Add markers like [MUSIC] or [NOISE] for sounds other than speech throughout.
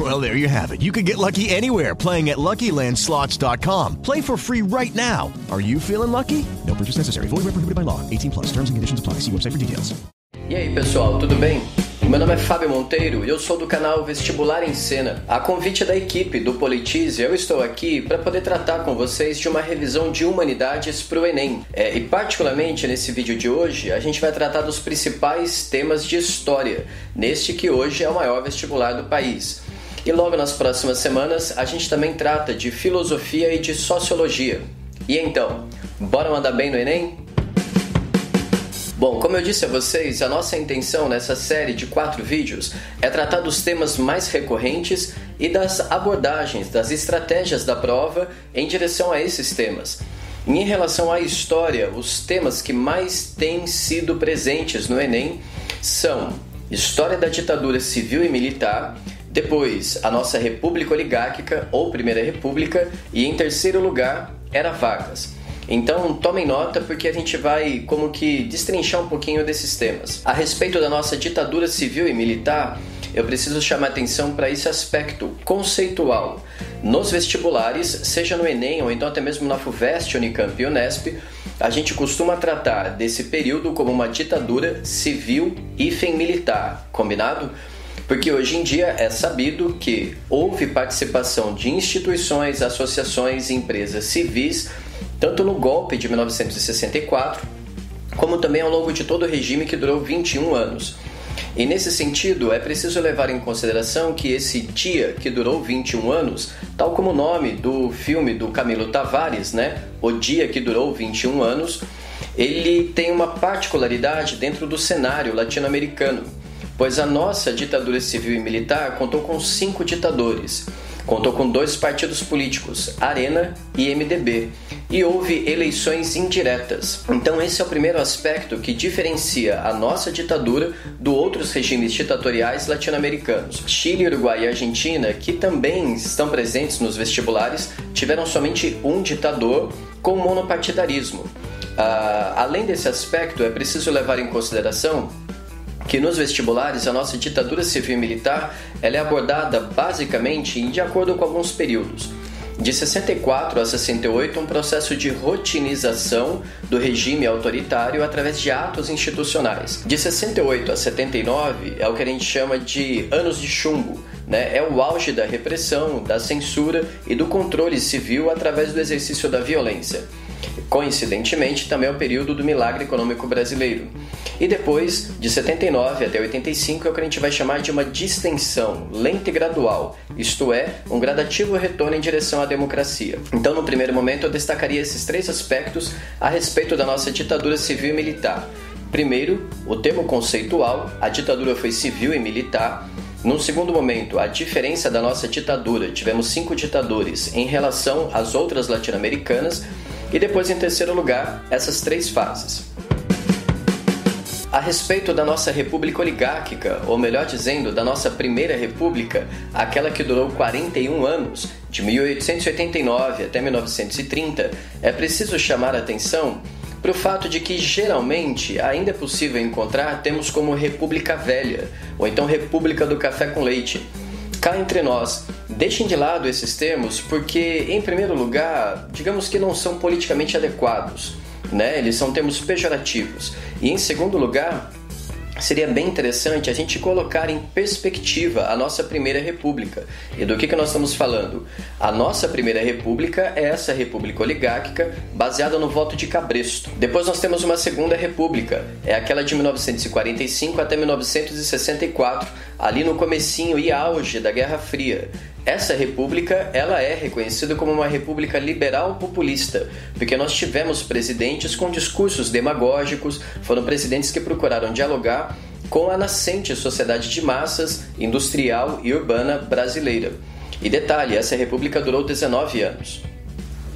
[LAUGHS] Well, there you have it. You can get lucky anywhere playing at LuckyLandSlots.com. Play for free right now. Are you feeling lucky? No purchase necessary. Void where prohibited by law. 18 plus. Terms and conditions apply. See website for details. E aí, pessoal, tudo bem? Meu nome é Fábio Monteiro e eu sou do canal Vestibular em Cena. A convite da equipe do Politize, eu estou aqui para poder tratar com vocês de uma revisão de humanidades para o Enem. É, e particularmente nesse vídeo de hoje, a gente vai tratar dos principais temas de história, neste que hoje é o maior vestibular do país. E logo nas próximas semanas a gente também trata de filosofia e de sociologia. E então, bora mandar bem no Enem? Bom, como eu disse a vocês, a nossa intenção nessa série de quatro vídeos é tratar dos temas mais recorrentes e das abordagens, das estratégias da prova em direção a esses temas. E em relação à história, os temas que mais têm sido presentes no Enem são História da ditadura civil e militar, depois a nossa República Oligárquica ou Primeira República e em terceiro lugar era Vargas. Então tomem nota porque a gente vai como que destrinchar um pouquinho desses temas. A respeito da nossa ditadura civil e militar, eu preciso chamar atenção para esse aspecto conceitual. Nos vestibulares, seja no Enem ou então até mesmo na FUVEST, Unicamp e Unesp, a gente costuma tratar desse período como uma ditadura civil e militar, combinado? Porque hoje em dia é sabido que houve participação de instituições, associações e empresas civis tanto no golpe de 1964, como também ao longo de todo o regime que durou 21 anos. E nesse sentido, é preciso levar em consideração que esse dia que durou 21 anos, tal como o nome do filme do Camilo Tavares, né, O Dia que Durou 21 Anos, ele tem uma particularidade dentro do cenário latino-americano, pois a nossa ditadura civil e militar contou com cinco ditadores. Contou com dois partidos políticos, Arena e MDB, e houve eleições indiretas. Então, esse é o primeiro aspecto que diferencia a nossa ditadura do outros regimes ditatoriais latino-americanos. Chile, Uruguai e Argentina, que também estão presentes nos vestibulares, tiveram somente um ditador com monopartidarismo. Uh, além desse aspecto, é preciso levar em consideração que nos vestibulares a nossa ditadura civil e militar ela é abordada basicamente de acordo com alguns períodos. De 64 a 68, um processo de rotinização do regime autoritário através de atos institucionais. De 68 a 79 é o que a gente chama de anos de chumbo, né? é o auge da repressão, da censura e do controle civil através do exercício da violência. Coincidentemente, também é o período do milagre econômico brasileiro. E depois, de 79 até 85, é o que a gente vai chamar de uma distensão lenta e gradual, isto é, um gradativo retorno em direção à democracia. Então, no primeiro momento, eu destacaria esses três aspectos a respeito da nossa ditadura civil e militar. Primeiro, o termo conceitual, a ditadura foi civil e militar. Num segundo momento, a diferença da nossa ditadura, tivemos cinco ditadores em relação às outras latino-americanas. E depois, em terceiro lugar, essas três fases. A respeito da nossa república oligárquica, ou melhor dizendo, da nossa primeira república, aquela que durou 41 anos, de 1889 até 1930, é preciso chamar a atenção para o fato de que geralmente ainda é possível encontrar termos como República Velha, ou então República do Café com Leite. Cá entre nós, deixem de lado esses termos porque, em primeiro lugar, digamos que não são politicamente adequados né? Eles são termos pejorativos. E em segundo lugar, seria bem interessante a gente colocar em perspectiva a nossa primeira república. E do que, que nós estamos falando? A nossa primeira república é essa república oligárquica baseada no voto de Cabresto. Depois nós temos uma segunda república, é aquela de 1945 até 1964, ali no comecinho e auge da Guerra Fria. Essa república, ela é reconhecida como uma república liberal populista, porque nós tivemos presidentes com discursos demagógicos, foram presidentes que procuraram dialogar com a nascente sociedade de massas, industrial e urbana brasileira. E detalhe, essa república durou 19 anos.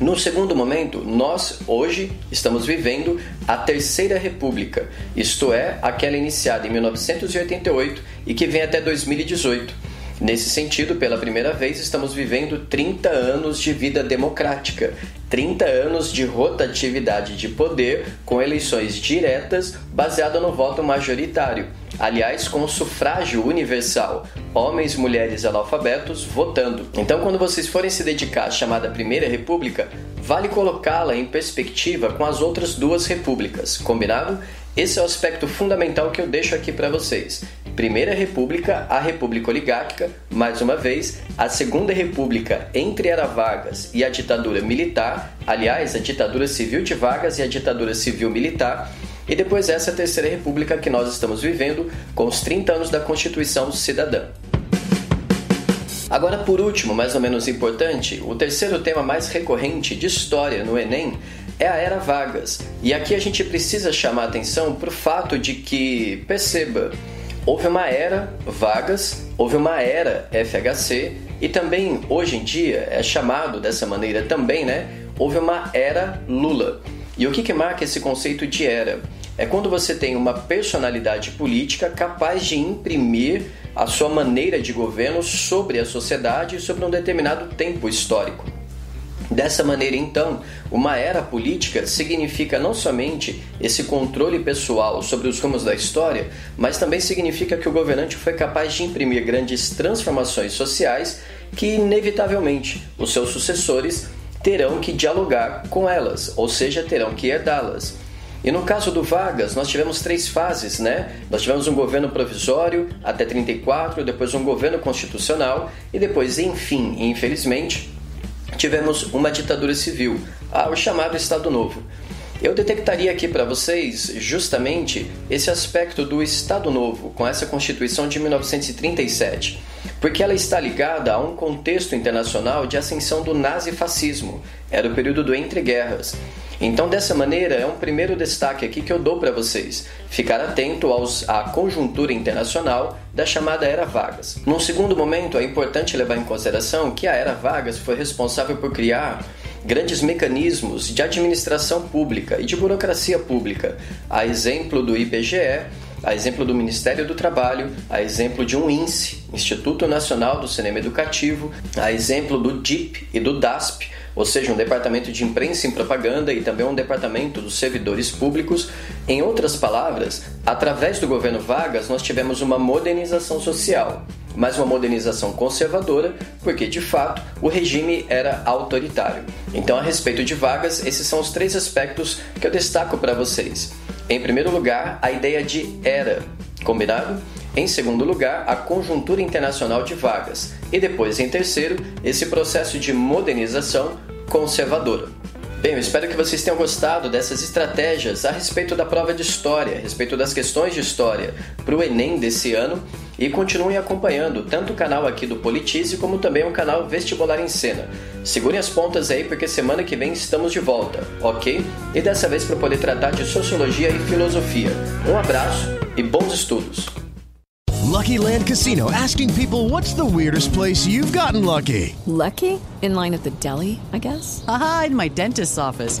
No segundo momento, nós hoje estamos vivendo a Terceira República, isto é, aquela iniciada em 1988 e que vem até 2018. Nesse sentido, pela primeira vez, estamos vivendo 30 anos de vida democrática, 30 anos de rotatividade de poder com eleições diretas baseada no voto majoritário. Aliás, com sufrágio universal, homens, mulheres analfabetos votando. Então, quando vocês forem se dedicar à chamada Primeira República, vale colocá-la em perspectiva com as outras duas repúblicas, combinado? Esse é o aspecto fundamental que eu deixo aqui para vocês. Primeira República, a República Oligárquica, mais uma vez, a Segunda República entre Era Vargas e a ditadura militar, aliás, a ditadura civil de Vargas e a ditadura civil militar, e depois essa Terceira República que nós estamos vivendo com os 30 anos da Constituição Cidadã. Agora, por último, mais ou menos importante, o terceiro tema mais recorrente de história no Enem é a Era Vargas. E aqui a gente precisa chamar atenção para o fato de que, perceba, houve uma era Vargas, houve uma era FHC e também hoje em dia é chamado dessa maneira também, né? Houve uma era Lula. E o que, que marca esse conceito de era? É quando você tem uma personalidade política capaz de imprimir a sua maneira de governo sobre a sociedade e sobre um determinado tempo histórico. Dessa maneira, então, uma era política significa não somente esse controle pessoal sobre os rumos da história, mas também significa que o governante foi capaz de imprimir grandes transformações sociais que, inevitavelmente, os seus sucessores terão que dialogar com elas, ou seja, terão que herdá-las. E no caso do Vargas, nós tivemos três fases, né? Nós tivemos um governo provisório até 34, depois um governo constitucional e depois, enfim, infelizmente, tivemos uma ditadura civil, o chamado Estado Novo. Eu detectaria aqui para vocês justamente esse aspecto do Estado Novo com essa Constituição de 1937, porque ela está ligada a um contexto internacional de ascensão do nazifascismo. Era o período do entreguerras. Então, dessa maneira, é um primeiro destaque aqui que eu dou para vocês: ficar atento aos, à conjuntura internacional da chamada Era Vargas. Num segundo momento, é importante levar em consideração que a Era Vargas foi responsável por criar grandes mecanismos de administração pública e de burocracia pública, a exemplo do IBGE, a exemplo do Ministério do Trabalho, a exemplo de um INSE, Instituto Nacional do Cinema Educativo, a exemplo do DIP e do DASP, ou seja, um departamento de imprensa e propaganda e também um departamento dos servidores públicos. Em outras palavras, através do governo Vargas, nós tivemos uma modernização social, mas uma modernização conservadora, porque de fato o regime era autoritário. Então, a respeito de Vargas, esses são os três aspectos que eu destaco para vocês. Em primeiro lugar, a ideia de era, combinado? Em segundo lugar, a conjuntura internacional de vagas. E depois, em terceiro, esse processo de modernização conservadora. Bem, eu espero que vocês tenham gostado dessas estratégias a respeito da prova de história, a respeito das questões de história para o Enem desse ano e continuem acompanhando tanto o canal aqui do Politize como também o canal Vestibular em Cena. Segurem as pontas aí porque semana que vem estamos de volta, ok? E dessa vez para poder tratar de sociologia e filosofia. Um abraço e bons estudos! Lucky Land Casino asking people what's the weirdest place you've gotten lucky? Lucky? In line at the deli, I guess? Aha, in my dentist's office.